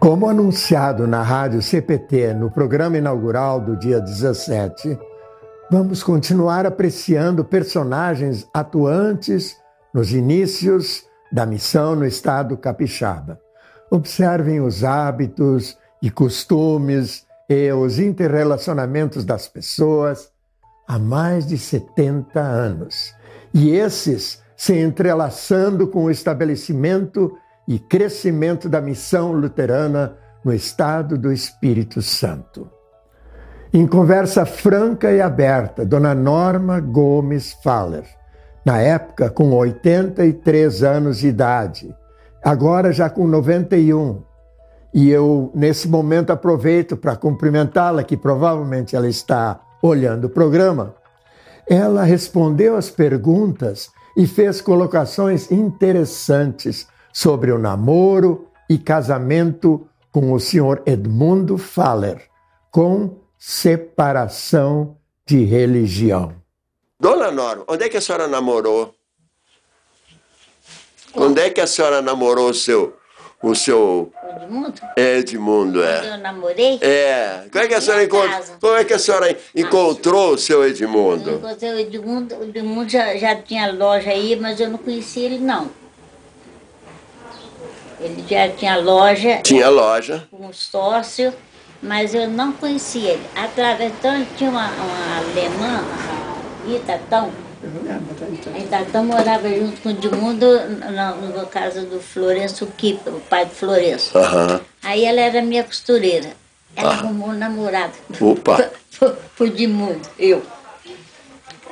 Como anunciado na rádio CPT no programa inaugural do dia 17, vamos continuar apreciando personagens atuantes nos inícios da missão no estado capixaba. Observem os hábitos e costumes e os interrelacionamentos das pessoas há mais de 70 anos. E esses se entrelaçando com o estabelecimento e crescimento da missão luterana no estado do Espírito Santo. Em conversa franca e aberta, Dona Norma Gomes Faller, na época com 83 anos de idade, agora já com 91, e eu, nesse momento, aproveito para cumprimentá-la, que provavelmente ela está olhando o programa. Ela respondeu as perguntas e fez colocações interessantes sobre o namoro e casamento com o senhor Edmundo Faller, com separação de religião. Dona Norma, onde é que a senhora namorou? Onde é que a senhora namorou o seu o seu Edmundo? Edmundo, é. Eu namorei? É. Como é que a senhora encontrou? casa. Como é que a senhora encontrou o seu Eu Edmundo? encontrei o Edmundo, o Edmundo já, já tinha loja aí, mas eu não conhecia ele não. Ele já tinha loja Tinha loja. com um sócio, mas eu não conhecia ele. Através, então ele tinha uma, uma alemã, a Itatão. A Itatão morava junto com o Edmundo na, na casa do Florenço Kipa, o pai do Florenço. Aham. Aí ela era minha costureira. Ela Ah. arrumou um namorado. Opa. Pro, Edmundo, eu.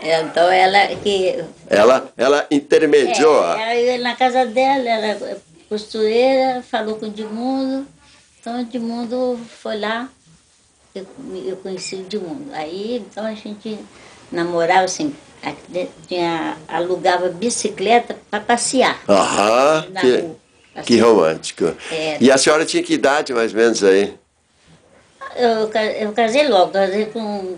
Então ela que. Ela, ela intermediou. É, ela ia na casa dela, ela costureira, falou com o Edmundo. Então o Edmundo foi lá, eu, eu conheci o Edmundo. Aí então a gente namorava assim, tinha, alugava bicicleta para passear. Aham. na Que, rua. que Assim. romântico. É. E a senhora tinha que idade mais ou menos aí? Eu, eu casei logo, casei com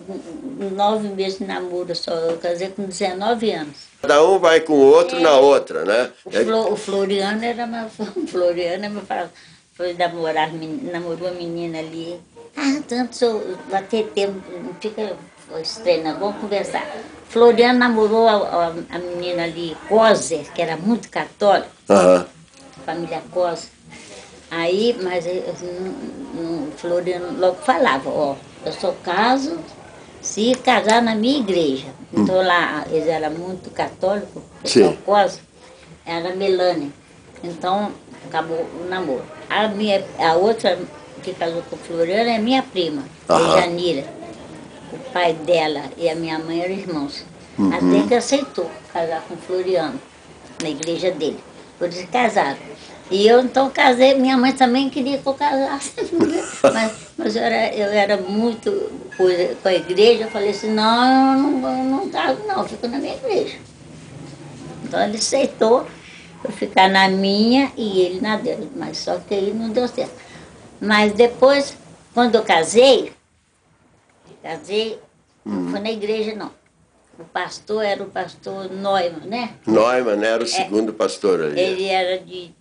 nove meses de namoro só, eu casei com 19 anos. Cada um vai com o outro na outra, né? O, Flo- o Floriano era meu, o Floriano me falava, foi namorar, namorou a menina ali. Ah, tanto sou, bater tempo, não fica estranho, vamos conversar. Floriano namorou a, a, a menina ali, Coser, que era muito católica, Aham. família Coser. Aí, mas eu- eu não- não- o Floriano logo falava, ó, eu só caso se casar na minha igreja. Então lá, eles eram muito católicos, pessoal era Melânia. Então, acabou o namoro. A, minha, a outra que casou com o Floriano é minha prima, Aham. Janira. O pai dela e a minha mãe eram irmãos. Até que aceitou casar com o Floriano, na igreja dele. Por isso casaram. E eu então casei, minha mãe também queria que eu casasse. mas mas eu, era, eu era muito coisa com a igreja, eu falei assim, não, eu não, eu não caso não, eu fico na minha igreja. Então ele aceitou eu ficar na minha e ele na dele, mas só que aí não deu certo. Mas depois, quando eu casei, casei, não foi na igreja não. O pastor era o pastor Neumann, né? Neumann era o segundo pastor ali. Ele era de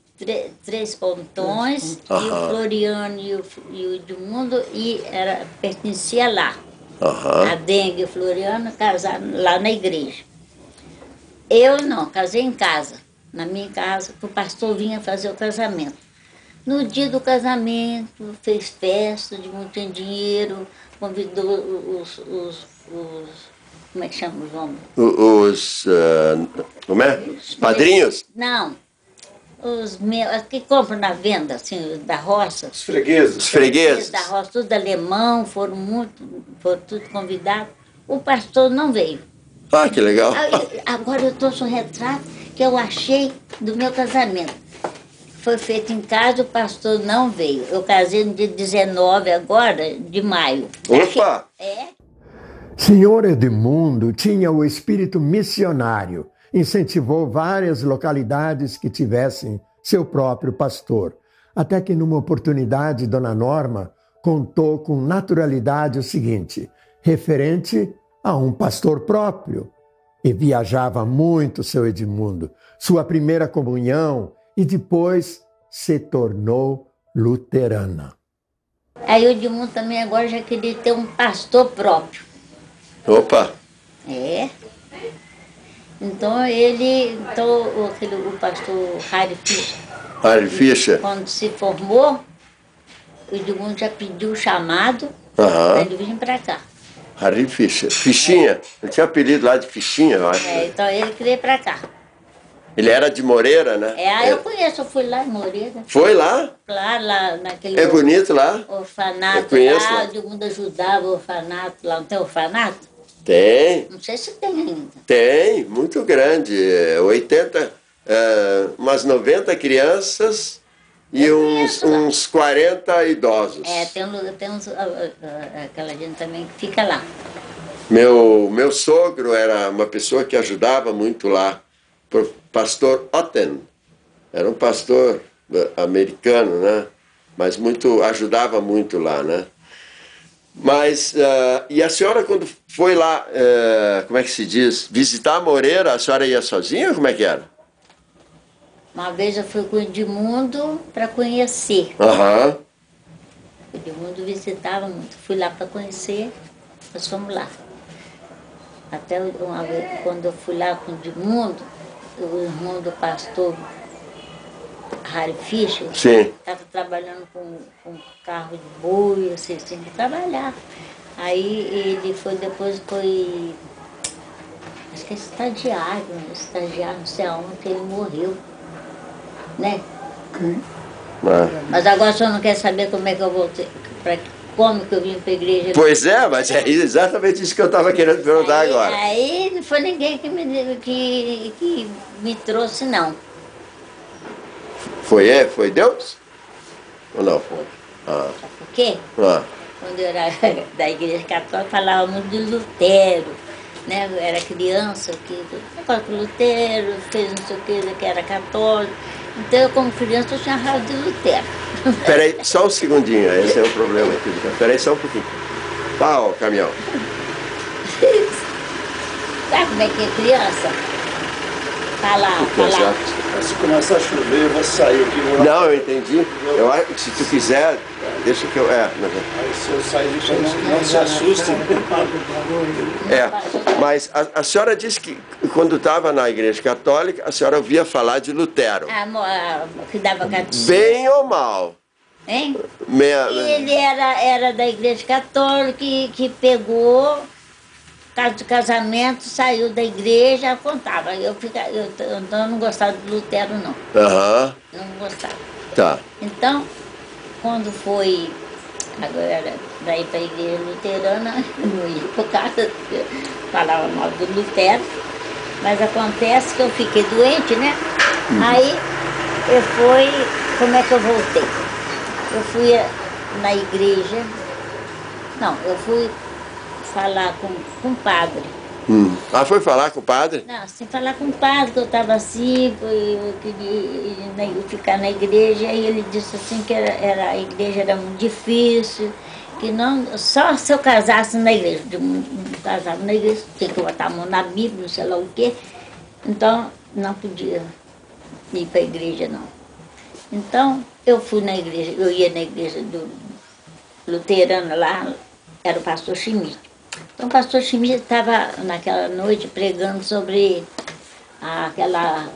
três pontões, e o Floriano e o, e o Edmundo, e era, pertencia lá. A Dengue e o Floriano casaram lá na igreja. Eu não, casei em casa, na minha casa, que o pastor vinha fazer o casamento. No dia do casamento, fez festa de muito dinheiro, convidou os, os, os- como é que chama os homens? Os. ah, como é? Padrinhos? Não, os meus, que compram na venda, assim, da roça. Os fregueses. Os fregueses. Da roça, tudo alemão, foram muito, foram tudo convidados. O pastor não veio. Ah, que legal. Aí, Agora eu trouxe um retrato que eu achei do meu casamento. Foi feito em casa, o pastor não veio. Eu casei no dia 19 agora, de maio. Opa! É? Senhor Edmundo tinha o espírito missionário, incentivou várias localidades que tivessem seu próprio pastor, até que numa oportunidade Dona Norma contou com naturalidade o seguinte, referente a um pastor próprio. E viajava muito seu Edmundo, sua primeira comunhão e depois se tornou luterana. Aí o Edmundo também agora já queria ter um pastor próprio. Opa! É. Então ele, então o, aquele, o pastor Harry Fischer, Harry Fischer. quando se formou, o Edmundo já pediu o chamado para ele vir para cá. Harry Fischer. Fichinha. Ele tinha apelido lá de Fichinha, eu acho. É, então ele queria ir para cá. Ele era de Moreira, né? É, aí eu conheço, eu fui lá em Moreira, Foi lá? lá, lá naquele É bonito lá? Eu orfanato conheço lá, lá. o Edmundo ajudava o orfanato lá, não tem orfanato? Tem, Não sei se tem ainda. tem, muito grande. É, 80, é, umas 90 crianças e uns, conheço uns 40 idosos. É, tem, tem uns, aquela gente também que fica lá. Meu, meu sogro era uma pessoa que ajudava muito lá, pastor Otten. Era um pastor eh, americano, né? Mas muito ajudava muito lá, né? Mas, eh, e a senhora quando foi lá, eh, como é que se diz, visitar a Moreira, a senhora ia sozinha ou como é que era? Uma vez eu fui com o Edmundo para conhecer. Aham, O Edmundo visitava muito. Fui lá para conhecer, nós fomos lá. Até uma vez, quando eu fui lá com o Edmundo, o irmão do pastor Harry Fischer sim. estava trabalhando com, com carro de boi, assim, tinha que trabalhar. Aí ele foi, depois foi, acho que é estagiário, né? estagiário, não sei aonde, que ele morreu, né? Mas agora o senhor não quer saber como é que eu voltei, pra, como que eu vim para a igreja. Pois é, mas é exatamente isso que eu estava querendo perguntar aí, agora. Aí não foi ninguém que me, que, que me trouxe, não. Foi é? Foi Deus? Ou não? Foi. Ah, Sabe por quê? ah. Quando eu era da igreja católica, falava muito de Lutero. Né? Eu era criança, que negócio Lutero fez não sei o que, que era católico. Então, eu, como criança, eu tinha raiva de Lutero. Peraí, só um segundinho, esse é o problema aqui. Peraí, só um pouquinho. Ó, caminhão. Sabe como é que é criança? Falar, Pois é. falar. Se começar a chover, eu vou sair aqui. Vou lá. Não, eu entendi. Eu acho que se tu quiser, deixa que eu. É, mas- Aí se eu sair, não, não se assustem. é. Mas a, a senhora disse que quando estava na igreja católica, a senhora ouvia falar de Lutero. A, mo- a, que dava catecismo. Bem ou mal? Hein? Meia- Ele era, era da igreja católica que, que pegou, caso de casamento, saiu da igreja, contava. Eu, fica, eu, eu não gostava de Lutero, não. Aham, Não gostava. tá. Então, quando foi agora para ir para a igreja luterana, eu não ia por causa, eu falava mal do Lutero, mas acontece que eu fiquei doente, né? Aí eu fui, como é que eu voltei? Eu fui eh, na igreja, não, eu fui falar com, com o padre. Hum. Ah, foi falar com o padre? Não, assim, falar com o padre, que eu estava assim, eu queria ficar na igreja, e ele disse assim que era, era- a igreja era muito difícil, que não, só se eu casasse na igreja, de um casado na igreja, tinha que botar a mão na Bíblia, não sei lá o quê, então não podia ir para a igreja não. Então eu fui na igreja, eu ia na igreja do luterano lá, era o pastor Schmidt. Então o pastor Schmidt estava naquela noite pregando sobre aquela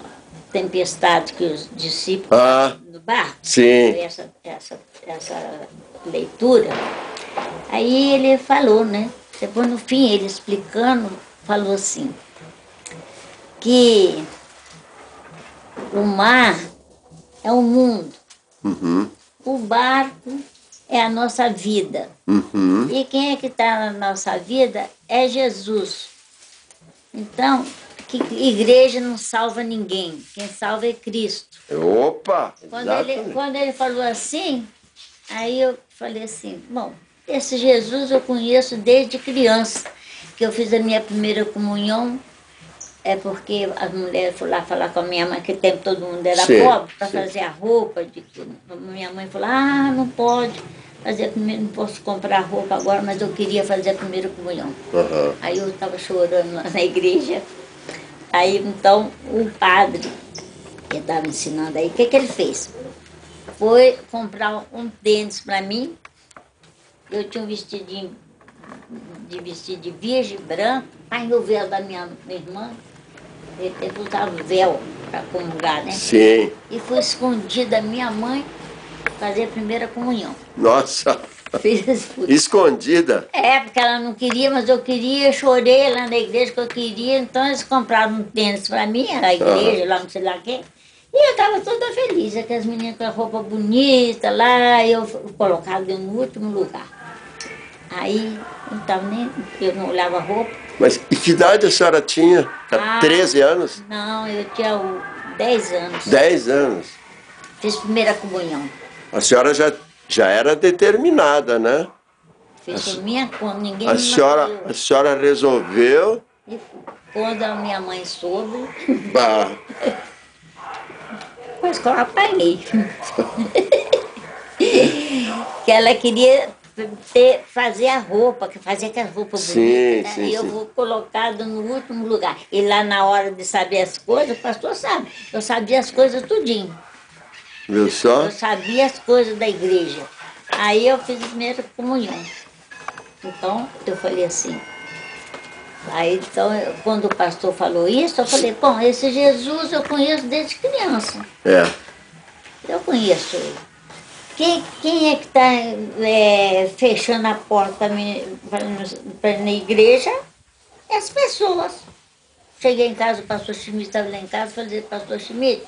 tempestade que os discípulos Ah, no barco. sim. Essa, essa, essa leitura. Aí ele falou, né? Depois no fim, ele explicando, falou assim, que o mar é o mundo, Uhum, o barco é a nossa vida. uhum. E quem é que está na nossa vida é Jesus. Então, que igreja não salva ninguém. Quem salva é Cristo. Opa! Quando ele, quando ele falou assim, aí eu falei assim, bom, esse Jesus eu conheço desde criança, que eu fiz a minha primeira comunhão, é porque as mulheres foram lá falar com a minha mãe, que tempo todo mundo era Sim, pobre, para fazer a roupa. De, minha mãe falou, ah, não pode fazer primeira, não posso comprar roupa agora, mas eu queria fazer a primeira comunhão. Aham. Aí eu estava chorando lá na igreja. Aí então o padre que estava ensinando aí, o que, que ele fez? foi comprar um tênis para mim. Eu tinha um vestidinho de vestido de virgem branco, aí o véu da minha, minha irmã, ele usar véu para comungar, né? Sim. E fui escondida da minha mãe fazer a primeira comunhão. Nossa, Fiz escondida. É, porque ela não queria, mas eu queria, chorei lá na igreja que eu queria, então eles compraram um tênis para mim, era a igreja, lá não sei lá quem. E eu estava toda feliz, aquelas meninas com a roupa bonita lá, eu colocava no último lugar. Aí, não tava nem, eu não olhava a roupa. Mas e que idade a senhora tinha? Ah. 13 anos? Não, eu tinha o 10 anos. 10 anos. Fiz primeira comunhão. A senhora já, já era determinada, né? Por minha conta, ninguém A me senhora, mandou. a senhora resolveu. E quando a minha mãe soube, Ah, Mas que eu apanhei. que ela queria ter, fazer a roupa, que fazia aquelas roupas Sim, bonitas, né? sim, e eu vou colocado no último lugar. E lá na hora de saber as coisas, o pastor sabe, eu sabia as coisas tudinho. Viu só? Eu sabia as coisas da igreja. Aí eu fiz a primeira comunhão. Então, eu falei assim. Aí, então, eu- quando o pastor falou isso, eu falei, bom, esse Jesus eu conheço desde criança. É. Eu conheço ele. Quem, quem é que está fechando a porta para na igreja? É as pessoas. Cheguei em casa, o pastor Schmidt estava lá em casa, falei, pastor Schmidt,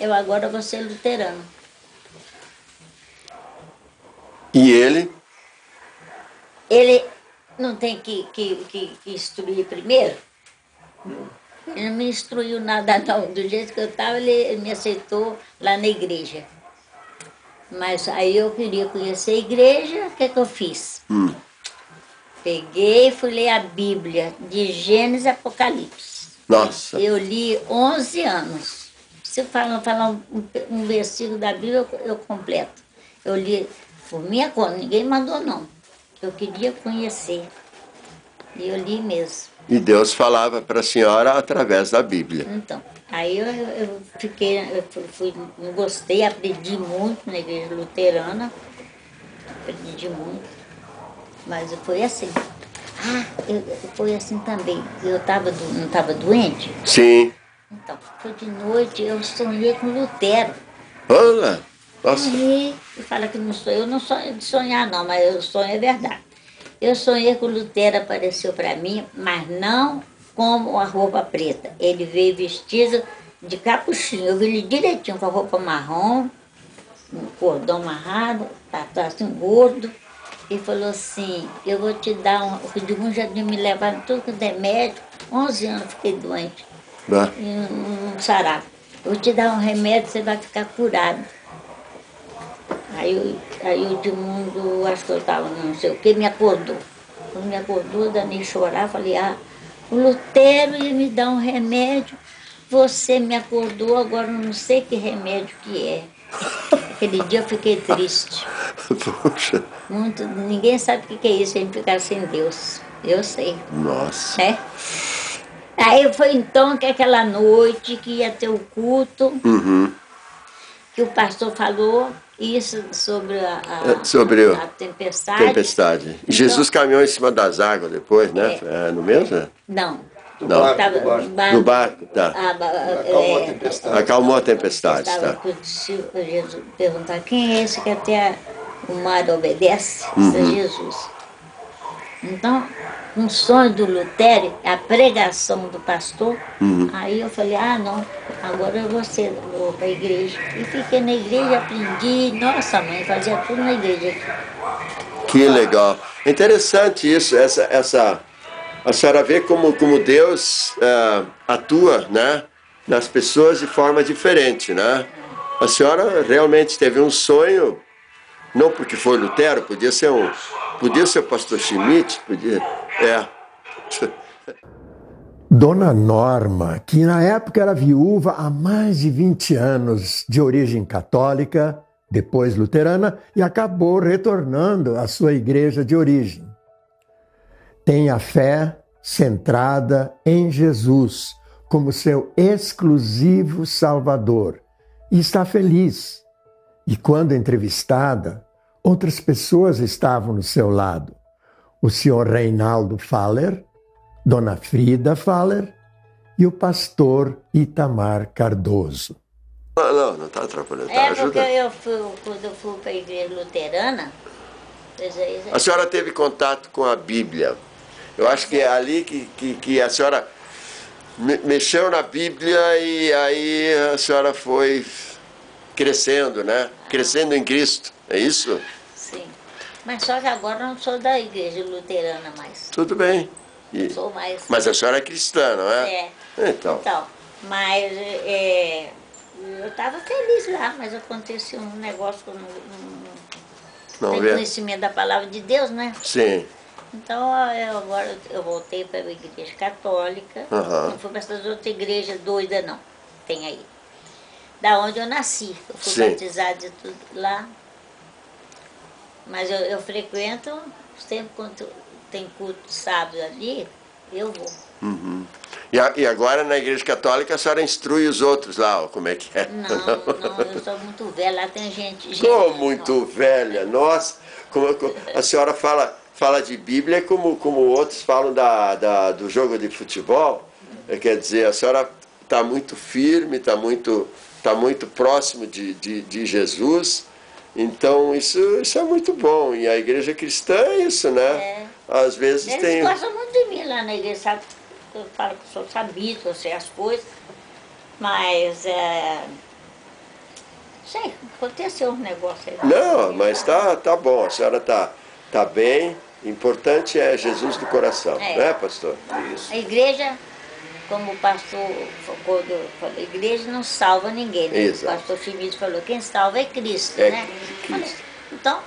eu agora vou ser luterano. E ele? Ele não tem que, que, que, que instruir primeiro? Ele não me instruiu nada não. Do jeito que eu estava, ele me aceitou lá na igreja. Mas aí eu queria conhecer a igreja, o que, que eu fiz? Hum. Peguei e fui ler a Bíblia, de Gênesis a Apocalipse. Nossa. Eu li 11 anos. Se falar, falar um, um versículo da Bíblia, eu, eu completo. Eu li por minha conta, ninguém mandou não. Eu queria conhecer. E eu li mesmo. E Deus falava para a senhora através da Bíblia. Então, aí eu, eu fiquei, eu fui, eu gostei, aprendi muito na igreja luterana. Aprendi muito. Mas foi assim. Ah, eu, foi assim também. Eu tava, não estava doente? Sim. Então, foi de noite, eu sonhei com Lutero. Olha. Nossa. Sonhei, e fala que não sou eu, não sonho de sonhar não, mas o sonho é verdade. Eu sonhei que o Lutero apareceu para mim, mas não como a roupa preta. Ele veio vestido de capuchinho. Eu vi ele direitinho com a roupa marrom, um cordão amarrado, tá, tá assim gordo. E falou assim, eu vou te dar um. O Digum já me levado em tudo que é médico. 11 anos fiquei doente Né? e não, não sarava. Vou te dar um remédio, você vai ficar curado. Aí, aí o Edmundo, acho que eu estava não sei o que, me acordou. Quando me acordou, eu danei chorar, falei, ah, o Lutero ia me dar um remédio, você me acordou, agora eu não sei que remédio que é. Aquele dia eu fiquei triste. Puxa. Muito, ninguém sabe o que é isso, a gente ficar sem Deus. Eu sei Nossa. né? Aí foi então que aquela noite que ia ter o culto, Uhum. que o pastor falou isso sobre a, a- É, sobre o- a tempestade. Tempestade. E Jesus caminhou em cima das águas depois, né? É, no mesmo? Não. Do Não. barco, Tava- do barco. barco, tá. a ba- Acalmou a é, tempestade. Acalmou a tempestade, Estava tá? com o discípulo, Jesus perguntar quem é esse que até o mar obedece? Uhum. é Jesus. Então, um sonho do Lutero, a pregação do pastor, Uhum. aí eu falei, ah não, agora eu vou ser, vou para a igreja. E fiquei na igreja, aprendi, nossa mãe, fazia tudo na igreja. Que legal. Interessante isso, essa, essa a senhora vê como, como Deus ah, atua, né? Nas pessoas de forma diferente, né? A senhora realmente teve um sonho, não porque foi Lutero, podia ser um, podia ser o pastor Schmidt, podia, é. Dona Norma, que na época era viúva há mais de 20 anos, de origem católica, depois luterana, e acabou retornando à sua igreja de origem. Tem a fé centrada em Jesus como seu exclusivo Salvador e está feliz. E quando entrevistada, outras pessoas estavam no seu lado. O senhor Reinaldo Faller, Dona Frida Faller e o pastor Itamar Cardoso. Não, não, não está atrapalhando. Tá, É ajuda. porque eu fui, quando eu fui para a igreja luterana, A senhora teve contato com a Bíblia. Eu acho que é ali que, que, que a senhora me- mexeu na Bíblia e aí a senhora foi crescendo, né? Crescendo em Cristo. É isso? sim. Mas só que agora eu não sou da igreja luterana mais. Tudo bem. E- Sou mais. mas a senhora é cristã, não é? É. Então. Então, mas é, eu estava feliz lá, mas aconteceu um negócio que eu não, não, Não tenho conhecimento da palavra de Deus, né? Sim. Então eu, agora eu voltei para a igreja católica, Aham. não fui para essas outras igrejas doidas não, tem aí. Da onde eu nasci, eu fui Sim. batizada e tudo lá. Mas eu, eu frequento, sempre quando tem culto sábado ali, eu vou. Uhum. E, a- e agora na Igreja Católica a senhora instrui os outros lá, ó, como é que é? Não, não, eu sou muito velha, lá tem gente. gente Sou muito velha, nossa. Como, como- a senhora fala, fala de Bíblia como, como outros falam da, da- do jogo de futebol. É, Quer dizer, a senhora está muito firme, está muito, tá muito próximo de, de, de Jesus. Então isso, isso é muito bom. E a igreja cristã é isso, né? É. Às vezes Eles tem. gostam muito de mim lá na igreja, sabe? Eu falo que sou sabida, que eu sei as coisas, mas é. Sei, aconteceu um negócio aí. Não, mas tá, tá bom, a senhora tá, tá bem. Importante é Jesus do coração, É. né, pastor? Isso. A igreja, como o pastor, quando falei, a igreja não salva ninguém, né? Exato. O pastor Schmidt falou, quem salva é Cristo, É né? Cristo. Então,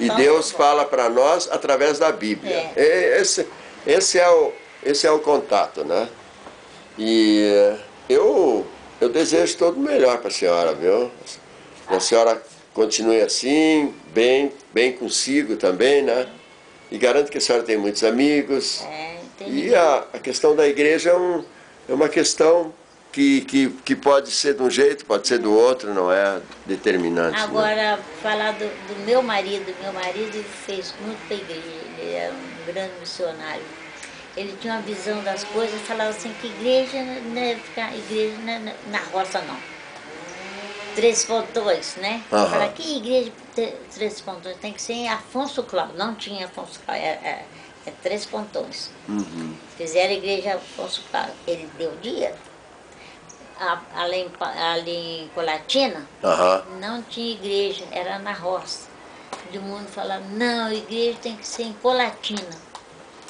E então, Deus tá fala para nós através da Bíblia. É. E- Esse, esse, é o, esse é o contato, né? E eh, eu, eu desejo todo o melhor para a senhora, viu? A senhora continue assim, bem, bem consigo também, né? E garanto que a senhora tem muitos amigos. É. E a, a questão da igreja é, um, é uma questão que, que, que pode ser de um jeito, pode ser do outro, não é determinante. né? Agora, falar do, do meu marido, meu marido fez muito para a igreja, ele era um grande missionário. Ele tinha uma visão das coisas, falava assim que igreja não é ficar igreja não é na, roça não. Três pontões, né? Aham. Fala que igreja te- três pontões tem que ser em Afonso Cláudio. Não tinha Afonso Cláudio, é, é, três pontões. Uhum. Fizeram a igreja Afonso Cláudio. Ele deu dinheiro. A- Ali, ali em Colatina, Aham. não tinha igreja, era na roça. Todo mundo falava, não, a igreja tem que ser em Colatina.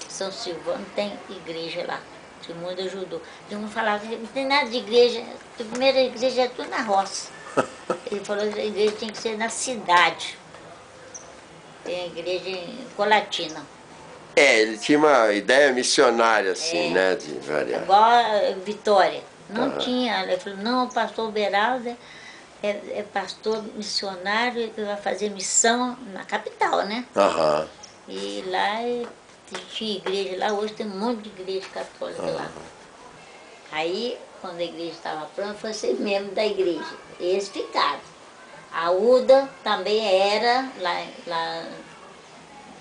São Silvano tem igreja lá. Todo mundo ajudou. Todo mundo falava, não tem nada de igreja. A primeira igreja é tudo na roça. Ele falou que a igreja tem que ser na cidade. Tem a igreja em Colatina. É, ele tinha uma ideia missionária, assim, É. né? De variar. Igual a Vitória. Não Aham. tinha. Ele falou, não, o pastor Beraldo é, é pastor missionário que vai fazer missão na capital, né? Aham. E lá eh, tinha igreja lá, hoje tem um monte de igreja católica lá. Aí, quando a igreja estava pronta, foi ser membro da igreja. Eles ficaram. A Uda também era lá, lá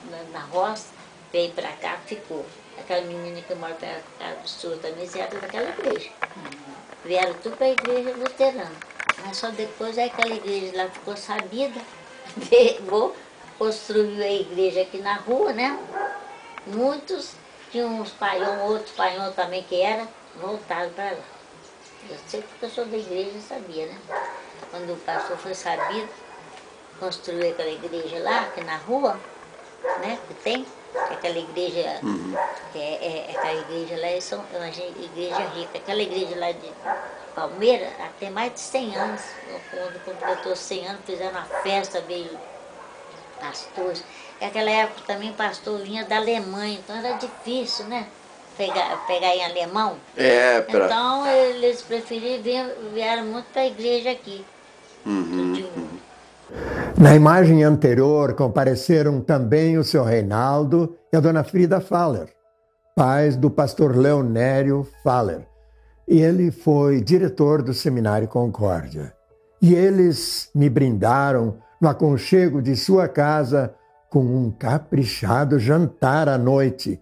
na, na roça, veio para cá, ficou. Aquela menina que mora perto do senhor também vieram daquela igreja. Vieram tudo para a igreja luterana. Mas só depois é aquela igreja lá ficou sabida, pegou, construiu a igreja aqui na rua, né? Muitos, tinha uns paião, outros paião também que era, voltaram para lá. Eu sei porque eu sou da igreja, sabia, né? Quando o pastor foi sabido, construiu aquela igreja lá, aqui na rua, né? Que tem, que aquela igreja, é, é, aquela igreja lá é São, uma igreja rica. Aquela igreja lá de Palmeira, tem mais de 100 anos. Quando completou 100 anos, fizeram uma festa, veio pastores. Naquela época também pastor vinha da Alemanha, então era difícil, né? Pegar, pegar em alemão. É, pra... Então eles preferiram vir, vieram muito para a igreja aqui. Uhum. Na imagem anterior compareceram também o seu Reinaldo e a dona Frida Faller, pais do pastor Leonério Faller. Ele foi diretor do Seminário Concórdia. E eles me brindaram no aconchego de sua casa com um caprichado jantar à noite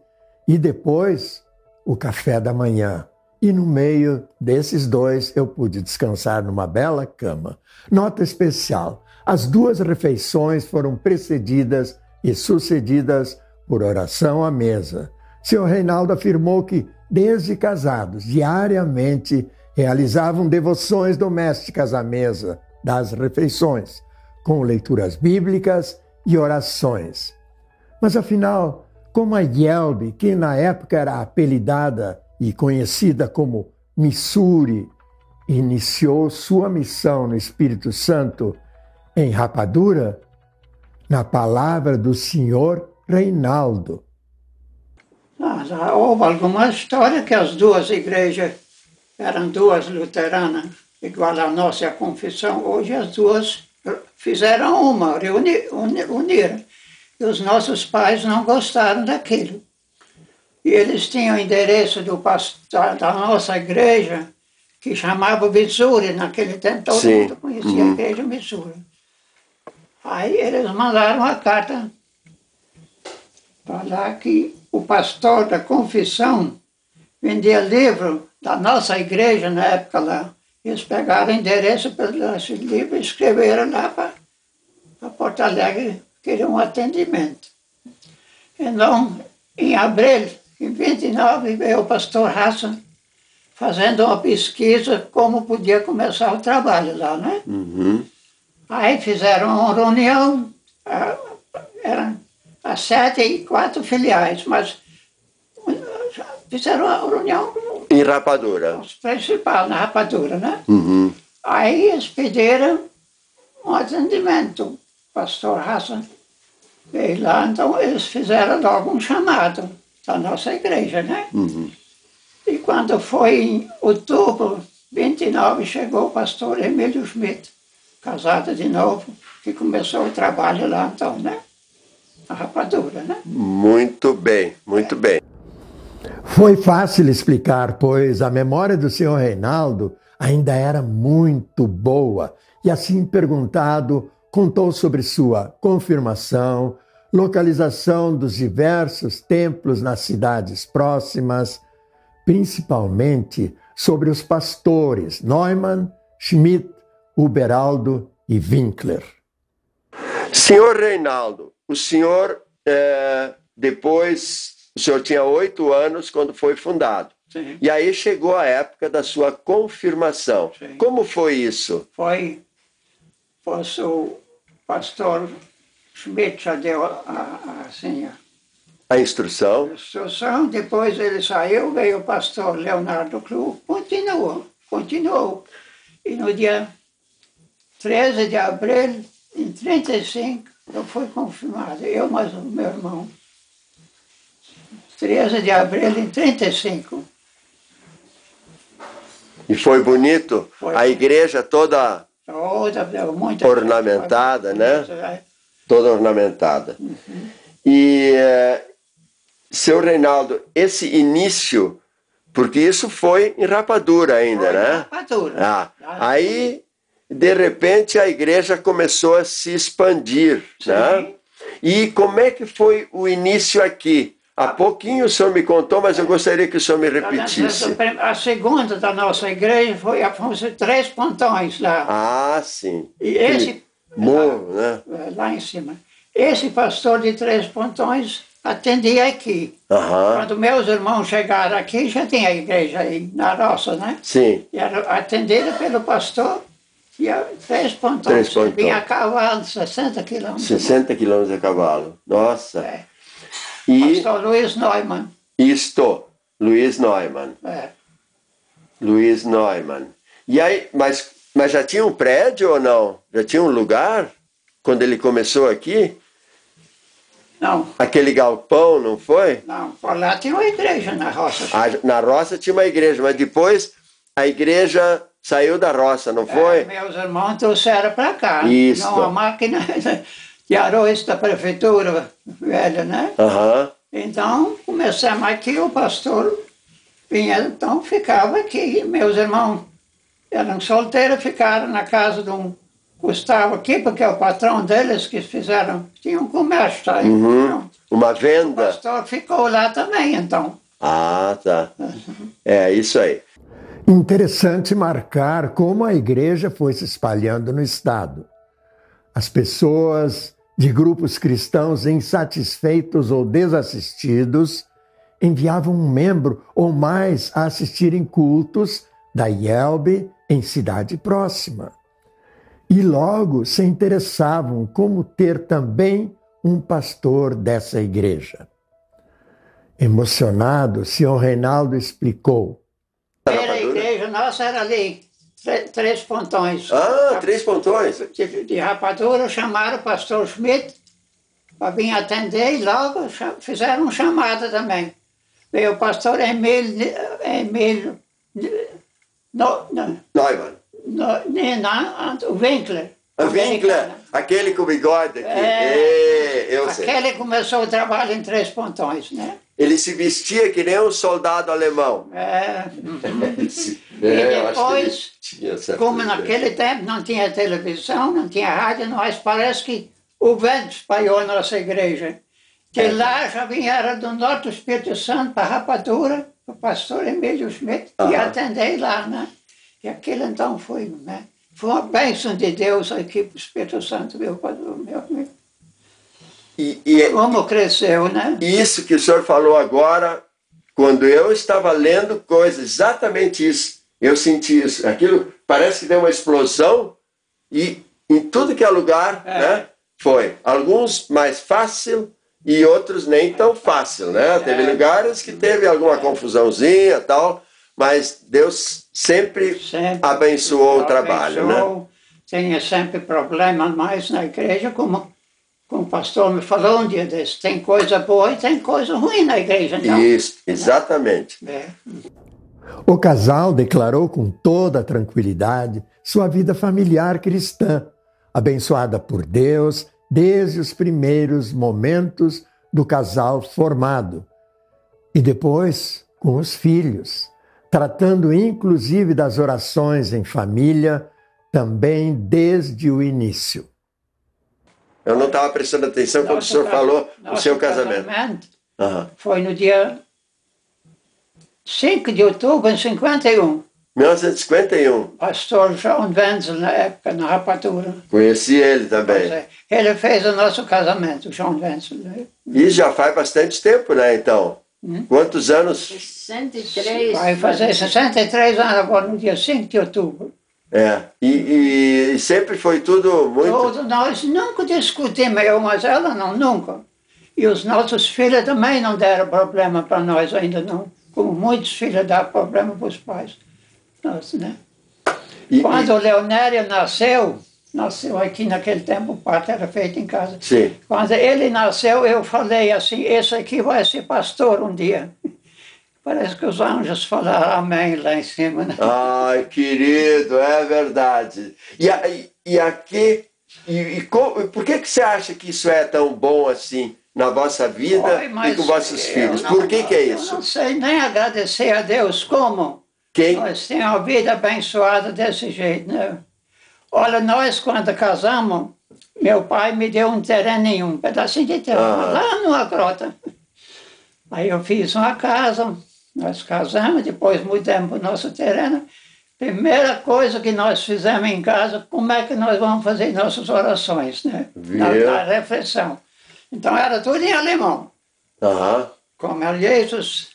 e depois o café da manhã. E no meio desses dois eu pude descansar numa bela cama. Nota especial: as duas refeições foram precedidas e sucedidas por oração à mesa. Seu Reinaldo afirmou que, desde casados, diariamente realizavam devoções domésticas à mesa das refeições, com leituras bíblicas e orações. Mas afinal, como a Yelbe, que na época era apelidada e conhecida como Missouri, iniciou sua missão no Espírito Santo em Rapadura, na palavra do senhor Reinaldo. Ah, já houve alguma história que as duas igrejas eram duas luteranas, igual a nossa confissão. Hoje as duas fizeram uma, uniram. E os nossos pais não gostaram daquilo. E eles tinham o endereço do pastor, da nossa igreja, que chamava Missouri, naquele tempo todo Sim. mundo conhecia uhum. a igreja Missouri. Aí eles mandaram uma carta para lá que o pastor da confissão vendia livro da nossa igreja na época lá. Eles pegaram o endereço esse livro e escreveram lá para Porto Alegre, queriam um atendimento. Então, em abril em 29 veio o pastor Hassan fazendo uma pesquisa como podia começar o trabalho lá, né? Uhum. Aí fizeram uma reunião, eram as sete e quatro filiais, mas fizeram uma reunião... Em Rapadura. Principal, na Rapadura, né? Uhum. Aí eles pediram um atendimento. O pastor Hassan veio lá, então eles fizeram logo um chamado da nossa igreja, né? Uhum. E quando foi em outubro 29, chegou o pastor Emílio Schmidt, casado de novo, que começou o trabalho lá então, né? A rapadura, né? Muito bem, muito é. bem. Foi fácil explicar, pois a memória do senhor Reinaldo ainda era muito boa. E assim perguntado, contou sobre sua confirmação, localização dos diversos templos nas cidades próximas, principalmente sobre os pastores Neumann, Schmidt, Uberaldo e Winkler. Senhor Reinaldo, o senhor, é, depois, o senhor tinha oito anos quando foi fundado. Sim. E aí chegou a época da sua confirmação. Sim. Como foi isso? Foi, foi o pastor Schmidt já deu a, a, assim, a, a instrução. A instrução, depois ele saiu, veio o pastor Leonardo Clu, continuou, continuou. E no dia 13 de abril, em 35, eu fui confirmado, eu mais o meu irmão. 13 de abril em 35. E foi bonito? Foi. A igreja toda, toda ornamentada, né? É toda ornamentada. Uhum. E, uh, seu Reinaldo, esse início, porque isso foi em Rapadura ainda, foi né? Rapadura. Ah, aí, de repente, a igreja começou a se expandir, Sim. né? E como é que foi o início aqui? Há pouquinho o senhor me contou, mas eu gostaria que o senhor me repetisse. A segunda da nossa igreja foi a Três Pontões lá. Ah, sim. E esse Morro, né? É, lá em cima. Esse pastor de Três Pontões atendia aqui. Uhum. Quando meus irmãos chegaram aqui, já tinha a igreja aí na roça, né? Sim. E era atendida pelo pastor e a Três Pontões. Três Pontões. Vinha a cavalo, 60 quilômetros. 60 quilômetros a cavalo. Nossa. É. E... Pastor Luiz Neumann. Isto, Luiz Neumann. É. Luiz Neumann. E aí, mas mas já tinha um prédio ou não? Já tinha um lugar quando ele começou aqui? Não. Aquele galpão, não foi? Não, por lá tinha uma igreja na roça. Ah, na roça tinha uma igreja, mas depois a igreja saiu da roça, não foi? É, meus irmãos trouxeram para cá. Isso. Não, a máquina de arroz da prefeitura velha, né? Uhum. Então, começamos aqui, o pastor vinha, então ficava aqui, meus irmãos eram solteiros, ficaram na casa de um Gustavo aqui, porque é o patrão deles que fizeram, tinha um comércio aí. Uhum. Uma O venda. pastor ficou lá também, então. Ah, tá. É isso aí. Interessante marcar como a igreja foi se espalhando no Estado. As pessoas de grupos cristãos insatisfeitos ou desassistidos enviavam um membro ou mais a assistirem cultos da IELB em cidade próxima. E logo se interessavam como ter também um pastor dessa igreja. Emocionado, o senhor Reinaldo explicou. Igreja nossa era ali, Três Pontões. Ah, três pontões. de, de rapadura, chamaram o pastor Schmidt para vir atender e logo fizeram um chamada também. Veio o pastor Emílio, Emílio no, no, Neumann. no, não, o Winkler. A Winkler, aquele com bigode aqui. É, eu sei. Aquele começou o trabalho em Três Pontões, né? Ele se vestia que nem um soldado alemão. É, É, depois, como naquele tempo não tinha televisão, não tinha rádio, nós parece que o vento espalhou a nossa igreja. De É. lá já vieram do norte do Espírito Santo para Rapadura, o pastor Emílio Schmidt, e Aham. atendei lá, né? E aquilo então foi, né? Foi uma bênção de Deus aqui para o Espírito Santo, meu pastor, meu amigo. E, e Como cresceu, né? isso que o senhor falou agora, quando eu estava lendo coisas, exatamente isso. Eu senti isso. Aquilo parece que deu uma explosão e em tudo que é lugar, É. né? Foi. Alguns mais fácil e outros nem tão fácil, né? Teve É. lugares que teve alguma confusãozinha tal, mas Deus sempre, Sempre abençoou o trabalho, né? abençoou. Tinha sempre problemas mais na igreja, como, como o pastor me falou um dia desse. Tem coisa boa e tem coisa ruim na igreja, não? Isso, exatamente. É. O casal declarou com toda tranquilidade sua vida familiar cristã, abençoada por Deus desde os primeiros momentos do casal formado. E depois com os filhos, tratando inclusive das orações em família, também desde o início. Eu não estava prestando atenção quando o senhor ca- falou o nosso seu casamento. casamento Aham. Foi no dia 5 de outubro de 51. 1951. Pastor João Wenzel, na época, na Rapadura. Conheci ele também. é. Ele fez o nosso casamento, o João Wenzel. né? E já faz bastante tempo, né, então? Hum? Quantos anos? 63. Vai fazer 63 anos agora, no dia 5 de outubro. É. E, e sempre foi tudo muito. Todos nós nunca discutimos, eu, mas ela não, nunca. E os nossos filhos também não deram problema para nós ainda não. Como muitos filhos dão problema para os pais. Nossa, né? E, Quando o Leonério nasceu, nasceu aqui naquele tempo, o parto era feito em casa. e, sim. Quando ele nasceu, eu falei assim, esse aqui vai ser pastor um dia. Parece que os anjos falaram amém lá em cima, né? Ai, querido, é verdade. E, e, e aqui. E, e por que, que você acha que isso é tão bom assim na vossa vida Oi, e com vossos eu filhos? não- Por que, que é Eu isso? não sei nem agradecer a Deus como Quem? nós temos uma vida abençoada desse jeito, né? Olha, nós quando casamos, meu pai me deu um terreninho, um pedacinho de terra, Ah. lá numa grota. Aí eu fiz uma casa, nós casamos, depois mudamos para o nosso terreno. Primeira coisa que nós fizemos em casa, como é que nós vamos fazer nossas orações, né? Na, na reflexão. Então era tudo em alemão. Aham. Como é Jesus.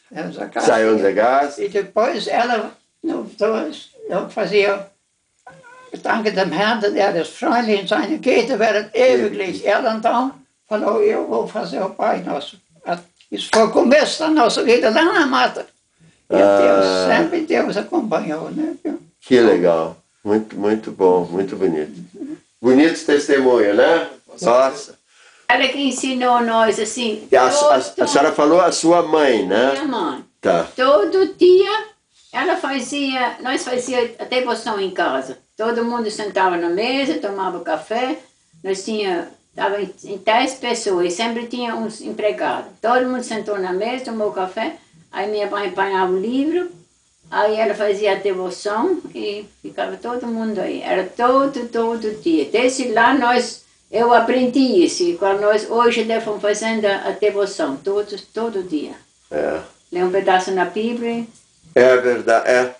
Saiu de gás. E depois ela, no, eu fazia Danke dem Herrn, der ist freundlich in seine Güte wird ewiglich. Ela então falou, eu vou fazer o Pai Nosso. Isso foi o começo da nossa vida lá na mata. E Ah. Deus, sempre Deus acompanhou, né? Que legal. Muito, muito bom, muito bonito. Bonito testemunho, né? Nossa. Ela que ensinou nós assim. A, a, a todo- senhora falou a sua mãe, Minha né? mãe. Tá. Todo dia ela fazia, nós fazia a devoção em casa. Todo mundo sentava na mesa, tomava café. Nós tinha, estava em, em 10 pessoas, sempre tinha uns empregados. Todo mundo sentou na mesa, tomou café. Aí minha mãe apanhava o livro, Aí ela fazia a devoção e ficava todo mundo aí. Era todo, todo dia. Desde lá nós, eu aprendi isso. E quando nós hoje estamos fazendo a devoção, todo, todo dia. É. Lê um pedaço na Bíblia. É verdade. É.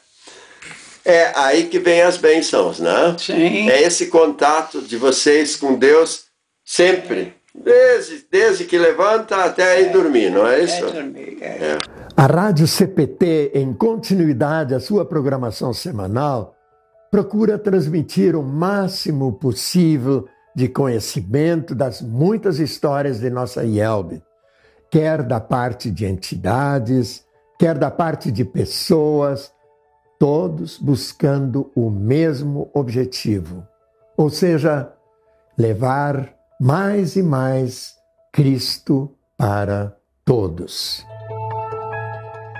É aí que vem as bênçãos, né? Sim. É esse contato de vocês com Deus sempre. Desde, desde que levanta até ir dormir, não é isso? É dormir, é. É. A Rádio CPT, em continuidade à sua programação semanal, procura transmitir o máximo possível de conhecimento das muitas histórias de nossa IELB, quer da parte de entidades, quer da parte de pessoas, todos buscando o mesmo objetivo, ou seja, levar mais e mais Cristo para todos.